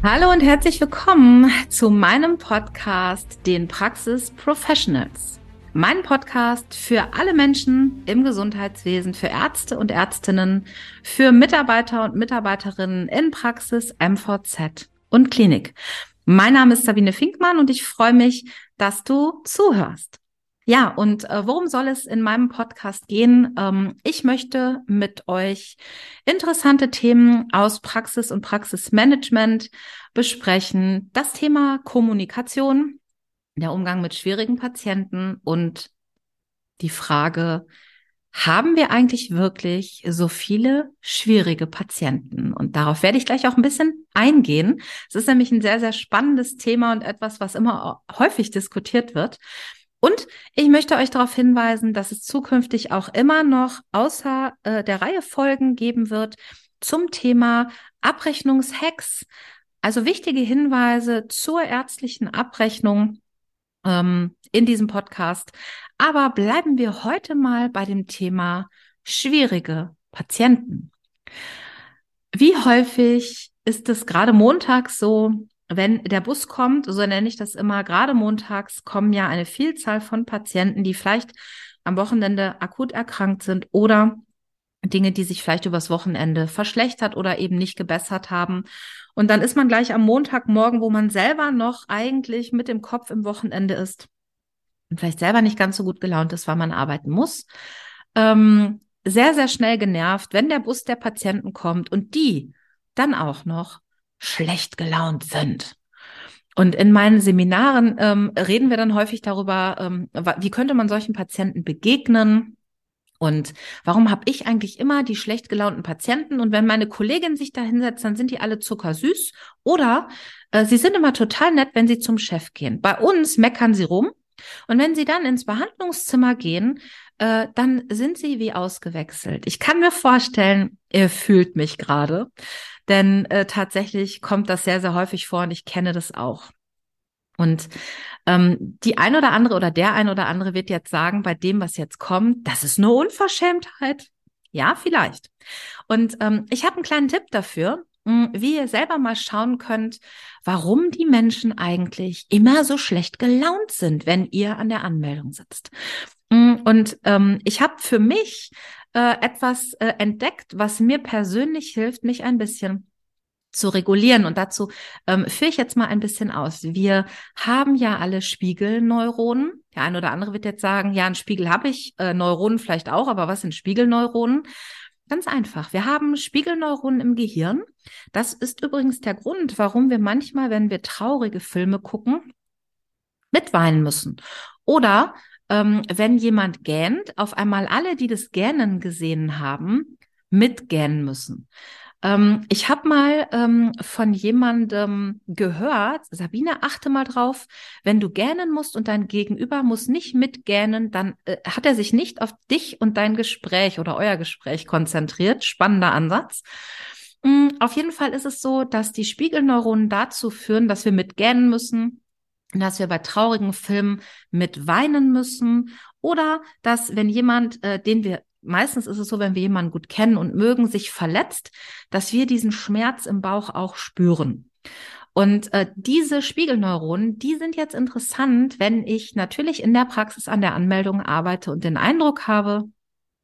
Hallo und herzlich willkommen zu meinem Podcast, den Praxis Professionals. Mein Podcast für alle Menschen im Gesundheitswesen, für Ärzte und Ärztinnen, für Mitarbeiter und Mitarbeiterinnen in Praxis, MVZ und Klinik. Mein Name ist Sabine Finkmann und ich freue mich, dass du zuhörst. Ja, und äh, worum soll es in meinem Podcast gehen? Ähm, ich möchte mit euch interessante Themen aus Praxis und Praxismanagement besprechen. Das Thema Kommunikation, der Umgang mit schwierigen Patienten und die Frage, haben wir eigentlich wirklich so viele schwierige Patienten? Und darauf werde ich gleich auch ein bisschen eingehen. Es ist nämlich ein sehr, sehr spannendes Thema und etwas, was immer häufig diskutiert wird. Und ich möchte euch darauf hinweisen, dass es zukünftig auch immer noch außer äh, der Reihe Folgen geben wird zum Thema Abrechnungshacks. Also wichtige Hinweise zur ärztlichen Abrechnung ähm, in diesem Podcast. Aber bleiben wir heute mal bei dem Thema schwierige Patienten. Wie häufig ist es gerade montags so, wenn der Bus kommt, so nenne ich das immer, gerade montags kommen ja eine Vielzahl von Patienten, die vielleicht am Wochenende akut erkrankt sind oder Dinge, die sich vielleicht übers Wochenende verschlechtert oder eben nicht gebessert haben. Und dann ist man gleich am Montagmorgen, wo man selber noch eigentlich mit dem Kopf im Wochenende ist und vielleicht selber nicht ganz so gut gelaunt ist, weil man arbeiten muss, ähm, sehr, sehr schnell genervt, wenn der Bus der Patienten kommt und die dann auch noch schlecht gelaunt sind. Und in meinen Seminaren ähm, reden wir dann häufig darüber, ähm, wie könnte man solchen Patienten begegnen, und warum habe ich eigentlich immer die schlecht gelaunten Patienten? Und wenn meine Kollegin sich da hinsetzt, dann sind die alle zuckersüß. Oder äh, sie sind immer total nett, wenn sie zum Chef gehen. Bei uns meckern sie rum. Und wenn sie dann ins Behandlungszimmer gehen, äh, dann sind sie wie ausgewechselt. Ich kann mir vorstellen, ihr fühlt mich gerade. Denn äh, tatsächlich kommt das sehr, sehr häufig vor und ich kenne das auch. Und ähm, die ein oder andere oder der ein oder andere wird jetzt sagen, bei dem, was jetzt kommt, das ist eine Unverschämtheit. Ja, vielleicht. Und ähm, ich habe einen kleinen Tipp dafür, mh, wie ihr selber mal schauen könnt, warum die Menschen eigentlich immer so schlecht gelaunt sind, wenn ihr an der Anmeldung sitzt. Und ähm, ich habe für mich äh, etwas äh, entdeckt, was mir persönlich hilft, mich ein bisschen zu regulieren. Und dazu ähm, führe ich jetzt mal ein bisschen aus. Wir haben ja alle Spiegelneuronen. Der eine oder andere wird jetzt sagen, ja, einen Spiegel habe ich, äh, Neuronen vielleicht auch, aber was sind Spiegelneuronen? Ganz einfach. Wir haben Spiegelneuronen im Gehirn. Das ist übrigens der Grund, warum wir manchmal, wenn wir traurige Filme gucken, mitweinen müssen. Oder ähm, wenn jemand gähnt, auf einmal alle, die das Gähnen gesehen haben, mitgähnen müssen. Ähm, ich habe mal ähm, von jemandem gehört, Sabine, achte mal drauf, wenn du gähnen musst und dein Gegenüber muss nicht mitgähnen, dann äh, hat er sich nicht auf dich und dein Gespräch oder euer Gespräch konzentriert. Spannender Ansatz. Mhm, auf jeden Fall ist es so, dass die Spiegelneuronen dazu führen, dass wir mitgähnen müssen, dass wir bei traurigen Filmen mit weinen müssen oder dass wenn jemand, äh, den wir meistens ist es so, wenn wir jemanden gut kennen und mögen, sich verletzt, dass wir diesen Schmerz im Bauch auch spüren. Und äh, diese Spiegelneuronen, die sind jetzt interessant, wenn ich natürlich in der Praxis an der Anmeldung arbeite und den Eindruck habe,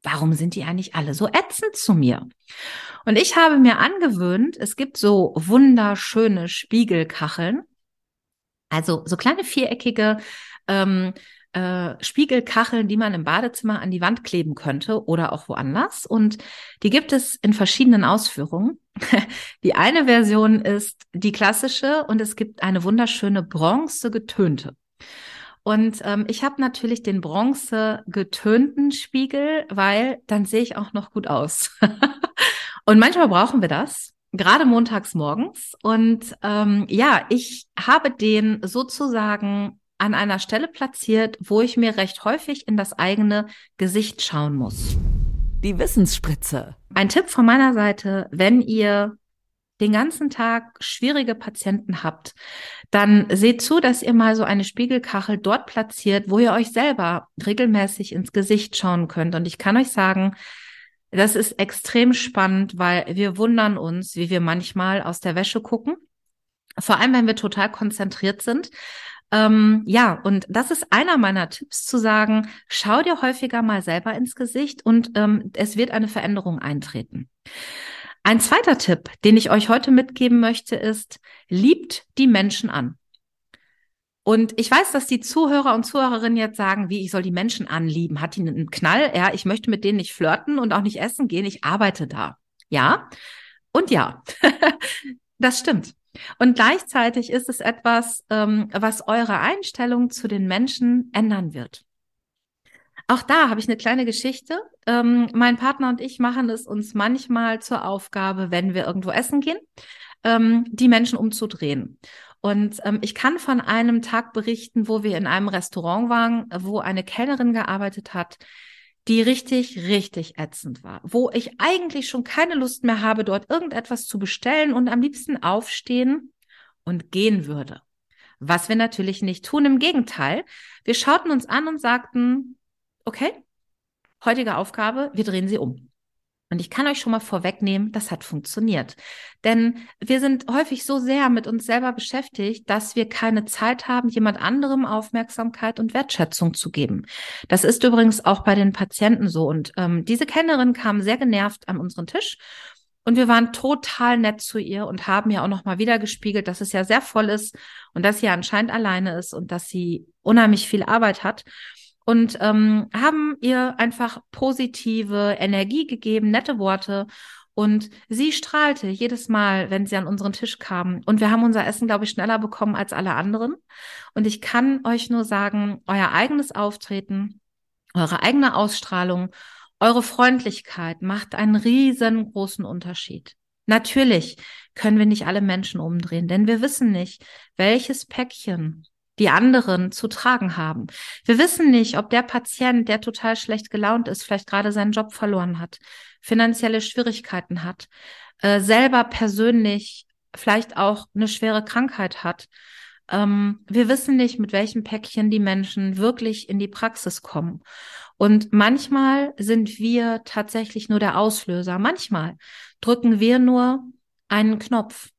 warum sind die eigentlich alle so ätzend zu mir? Und ich habe mir angewöhnt, es gibt so wunderschöne Spiegelkacheln, also so kleine viereckige ähm, äh, Spiegelkacheln, die man im Badezimmer an die Wand kleben könnte oder auch woanders. Und die gibt es in verschiedenen Ausführungen. Die eine Version ist die klassische und es gibt eine wunderschöne bronze getönte. Und ähm, ich habe natürlich den bronze getönten Spiegel, weil dann sehe ich auch noch gut aus. und manchmal brauchen wir das gerade montags morgens. Und ähm, ja, ich habe den sozusagen an einer Stelle platziert, wo ich mir recht häufig in das eigene Gesicht schauen muss. Die Wissensspritze. Ein Tipp von meiner Seite, wenn ihr den ganzen Tag schwierige Patienten habt, dann seht zu, dass ihr mal so eine Spiegelkachel dort platziert, wo ihr euch selber regelmäßig ins Gesicht schauen könnt. Und ich kann euch sagen, das ist extrem spannend, weil wir wundern uns, wie wir manchmal aus der Wäsche gucken. Vor allem, wenn wir total konzentriert sind. Ähm, ja, und das ist einer meiner Tipps zu sagen, schau dir häufiger mal selber ins Gesicht und ähm, es wird eine Veränderung eintreten. Ein zweiter Tipp, den ich euch heute mitgeben möchte, ist, liebt die Menschen an. Und ich weiß, dass die Zuhörer und Zuhörerinnen jetzt sagen, wie ich soll die Menschen anlieben. Hat die einen Knall? Ja, ich möchte mit denen nicht flirten und auch nicht essen gehen. Ich arbeite da. Ja. Und ja, das stimmt. Und gleichzeitig ist es etwas, ähm, was eure Einstellung zu den Menschen ändern wird. Auch da habe ich eine kleine Geschichte. Ähm, mein Partner und ich machen es uns manchmal zur Aufgabe, wenn wir irgendwo essen gehen, ähm, die Menschen umzudrehen. Und ähm, ich kann von einem Tag berichten, wo wir in einem Restaurant waren, wo eine Kellnerin gearbeitet hat, die richtig, richtig ätzend war, wo ich eigentlich schon keine Lust mehr habe, dort irgendetwas zu bestellen und am liebsten aufstehen und gehen würde. Was wir natürlich nicht tun, im Gegenteil. Wir schauten uns an und sagten, okay, heutige Aufgabe, wir drehen sie um. Und ich kann euch schon mal vorwegnehmen, das hat funktioniert. Denn wir sind häufig so sehr mit uns selber beschäftigt, dass wir keine Zeit haben, jemand anderem Aufmerksamkeit und Wertschätzung zu geben. Das ist übrigens auch bei den Patienten so. Und ähm, diese Kennerin kam sehr genervt an unseren Tisch. Und wir waren total nett zu ihr und haben ja auch noch mal wieder gespiegelt, dass es ja sehr voll ist und dass sie anscheinend alleine ist und dass sie unheimlich viel Arbeit hat und ähm, haben ihr einfach positive Energie gegeben, nette Worte. Und sie strahlte jedes Mal, wenn sie an unseren Tisch kam. Und wir haben unser Essen, glaube ich, schneller bekommen als alle anderen. Und ich kann euch nur sagen, euer eigenes Auftreten, eure eigene Ausstrahlung, eure Freundlichkeit macht einen riesengroßen Unterschied. Natürlich können wir nicht alle Menschen umdrehen, denn wir wissen nicht, welches Päckchen die anderen zu tragen haben. Wir wissen nicht, ob der Patient, der total schlecht gelaunt ist, vielleicht gerade seinen Job verloren hat, finanzielle Schwierigkeiten hat, äh, selber persönlich vielleicht auch eine schwere Krankheit hat. Ähm, wir wissen nicht, mit welchem Päckchen die Menschen wirklich in die Praxis kommen. Und manchmal sind wir tatsächlich nur der Auslöser. Manchmal drücken wir nur einen Knopf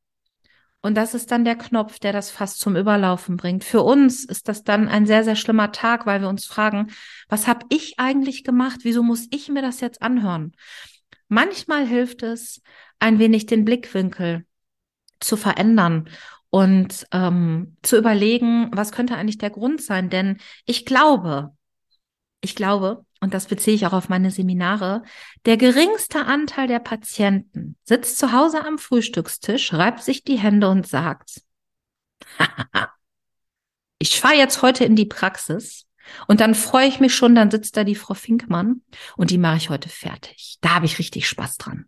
und das ist dann der Knopf, der das fast zum Überlaufen bringt. Für uns ist das dann ein sehr, sehr schlimmer Tag, weil wir uns fragen, was habe ich eigentlich gemacht? Wieso muss ich mir das jetzt anhören? Manchmal hilft es, ein wenig den Blickwinkel zu verändern und ähm, zu überlegen, was könnte eigentlich der Grund sein? Denn ich glaube, ich glaube, und das beziehe ich auch auf meine Seminare, der geringste Anteil der Patienten sitzt zu Hause am Frühstückstisch, reibt sich die Hände und sagt, ich fahre jetzt heute in die Praxis und dann freue ich mich schon, dann sitzt da die Frau Finkmann und die mache ich heute fertig. Da habe ich richtig Spaß dran.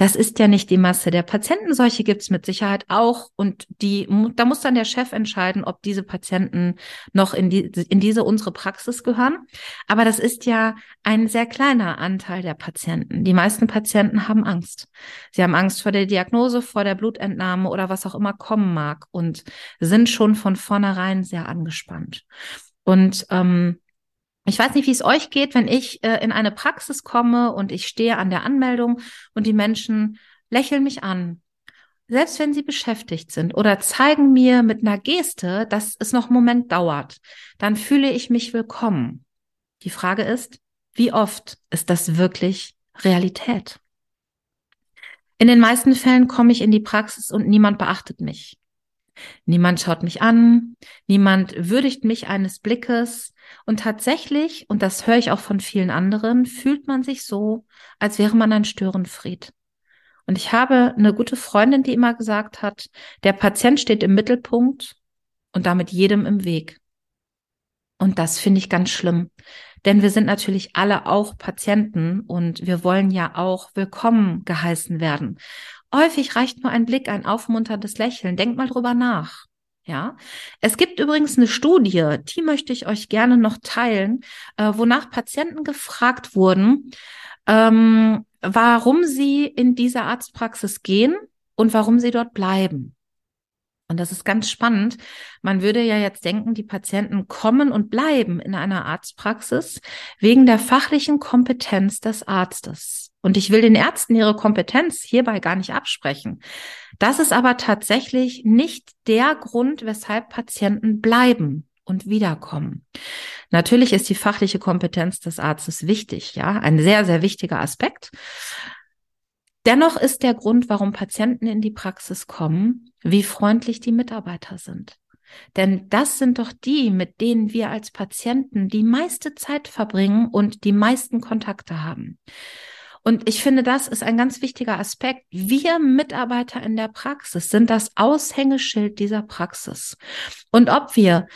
Das ist ja nicht die Masse der Patienten. Solche gibt es mit Sicherheit auch. Und die, da muss dann der Chef entscheiden, ob diese Patienten noch in, die, in diese unsere Praxis gehören. Aber das ist ja ein sehr kleiner Anteil der Patienten. Die meisten Patienten haben Angst. Sie haben Angst vor der Diagnose, vor der Blutentnahme oder was auch immer kommen mag und sind schon von vornherein sehr angespannt. Und ähm, ich weiß nicht, wie es euch geht, wenn ich äh, in eine Praxis komme und ich stehe an der Anmeldung und die Menschen lächeln mich an. Selbst wenn sie beschäftigt sind oder zeigen mir mit einer Geste, dass es noch einen Moment dauert, dann fühle ich mich willkommen. Die Frage ist, wie oft ist das wirklich Realität? In den meisten Fällen komme ich in die Praxis und niemand beachtet mich. Niemand schaut mich an, niemand würdigt mich eines Blickes. Und tatsächlich, und das höre ich auch von vielen anderen, fühlt man sich so, als wäre man ein Störenfried. Und ich habe eine gute Freundin, die immer gesagt hat, der Patient steht im Mittelpunkt und damit jedem im Weg. Und das finde ich ganz schlimm. Denn wir sind natürlich alle auch Patienten und wir wollen ja auch willkommen geheißen werden. Häufig reicht nur ein Blick, ein aufmunterndes Lächeln. Denkt mal drüber nach. Ja, es gibt übrigens eine Studie, die möchte ich euch gerne noch teilen, äh, wonach Patienten gefragt wurden, ähm, warum sie in diese Arztpraxis gehen und warum sie dort bleiben. Und das ist ganz spannend. Man würde ja jetzt denken, die Patienten kommen und bleiben in einer Arztpraxis wegen der fachlichen Kompetenz des Arztes. Und ich will den Ärzten ihre Kompetenz hierbei gar nicht absprechen. Das ist aber tatsächlich nicht der Grund, weshalb Patienten bleiben und wiederkommen. Natürlich ist die fachliche Kompetenz des Arztes wichtig, ja, ein sehr, sehr wichtiger Aspekt. Dennoch ist der Grund, warum Patienten in die Praxis kommen, wie freundlich die Mitarbeiter sind. Denn das sind doch die, mit denen wir als Patienten die meiste Zeit verbringen und die meisten Kontakte haben. Und ich finde, das ist ein ganz wichtiger Aspekt. Wir Mitarbeiter in der Praxis sind das Aushängeschild dieser Praxis. Und ob wir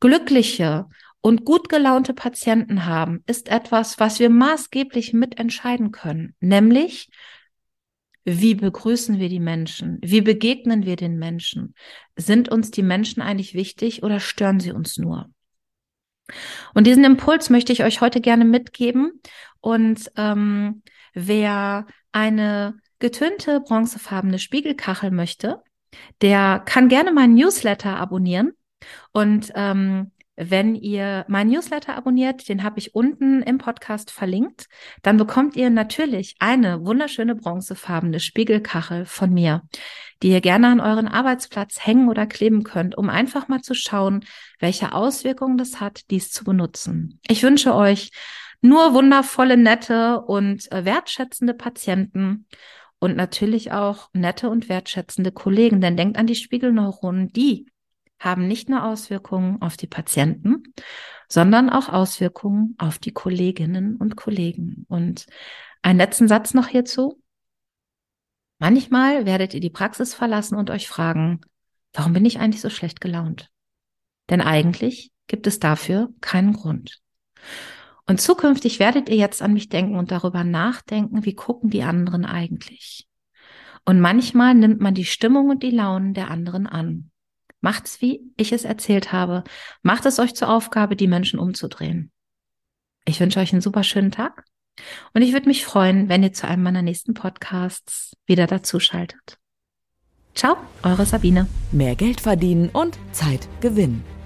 glückliche und gut gelaunte Patienten haben, ist etwas, was wir maßgeblich mitentscheiden können. Nämlich, wie begrüßen wir die Menschen? Wie begegnen wir den Menschen? Sind uns die Menschen eigentlich wichtig oder stören sie uns nur? Und diesen Impuls möchte ich euch heute gerne mitgeben. Und ähm, wer eine getönte bronzefarbene Spiegelkachel möchte, der kann gerne meinen Newsletter abonnieren. Und ähm, wenn ihr mein Newsletter abonniert, den habe ich unten im Podcast verlinkt, dann bekommt ihr natürlich eine wunderschöne bronzefarbene Spiegelkachel von mir, die ihr gerne an euren Arbeitsplatz hängen oder kleben könnt, um einfach mal zu schauen, welche Auswirkungen das hat, dies zu benutzen. Ich wünsche euch nur wundervolle, nette und äh, wertschätzende Patienten und natürlich auch nette und wertschätzende Kollegen, denn denkt an die Spiegelneuronen, die haben nicht nur Auswirkungen auf die Patienten, sondern auch Auswirkungen auf die Kolleginnen und Kollegen. Und einen letzten Satz noch hierzu. Manchmal werdet ihr die Praxis verlassen und euch fragen, warum bin ich eigentlich so schlecht gelaunt? Denn eigentlich gibt es dafür keinen Grund. Und zukünftig werdet ihr jetzt an mich denken und darüber nachdenken, wie gucken die anderen eigentlich? Und manchmal nimmt man die Stimmung und die Launen der anderen an. Macht's, wie ich es erzählt habe. Macht es euch zur Aufgabe, die Menschen umzudrehen. Ich wünsche euch einen super schönen Tag und ich würde mich freuen, wenn ihr zu einem meiner nächsten Podcasts wieder dazuschaltet. Ciao, eure Sabine. Mehr Geld verdienen und Zeit gewinnen.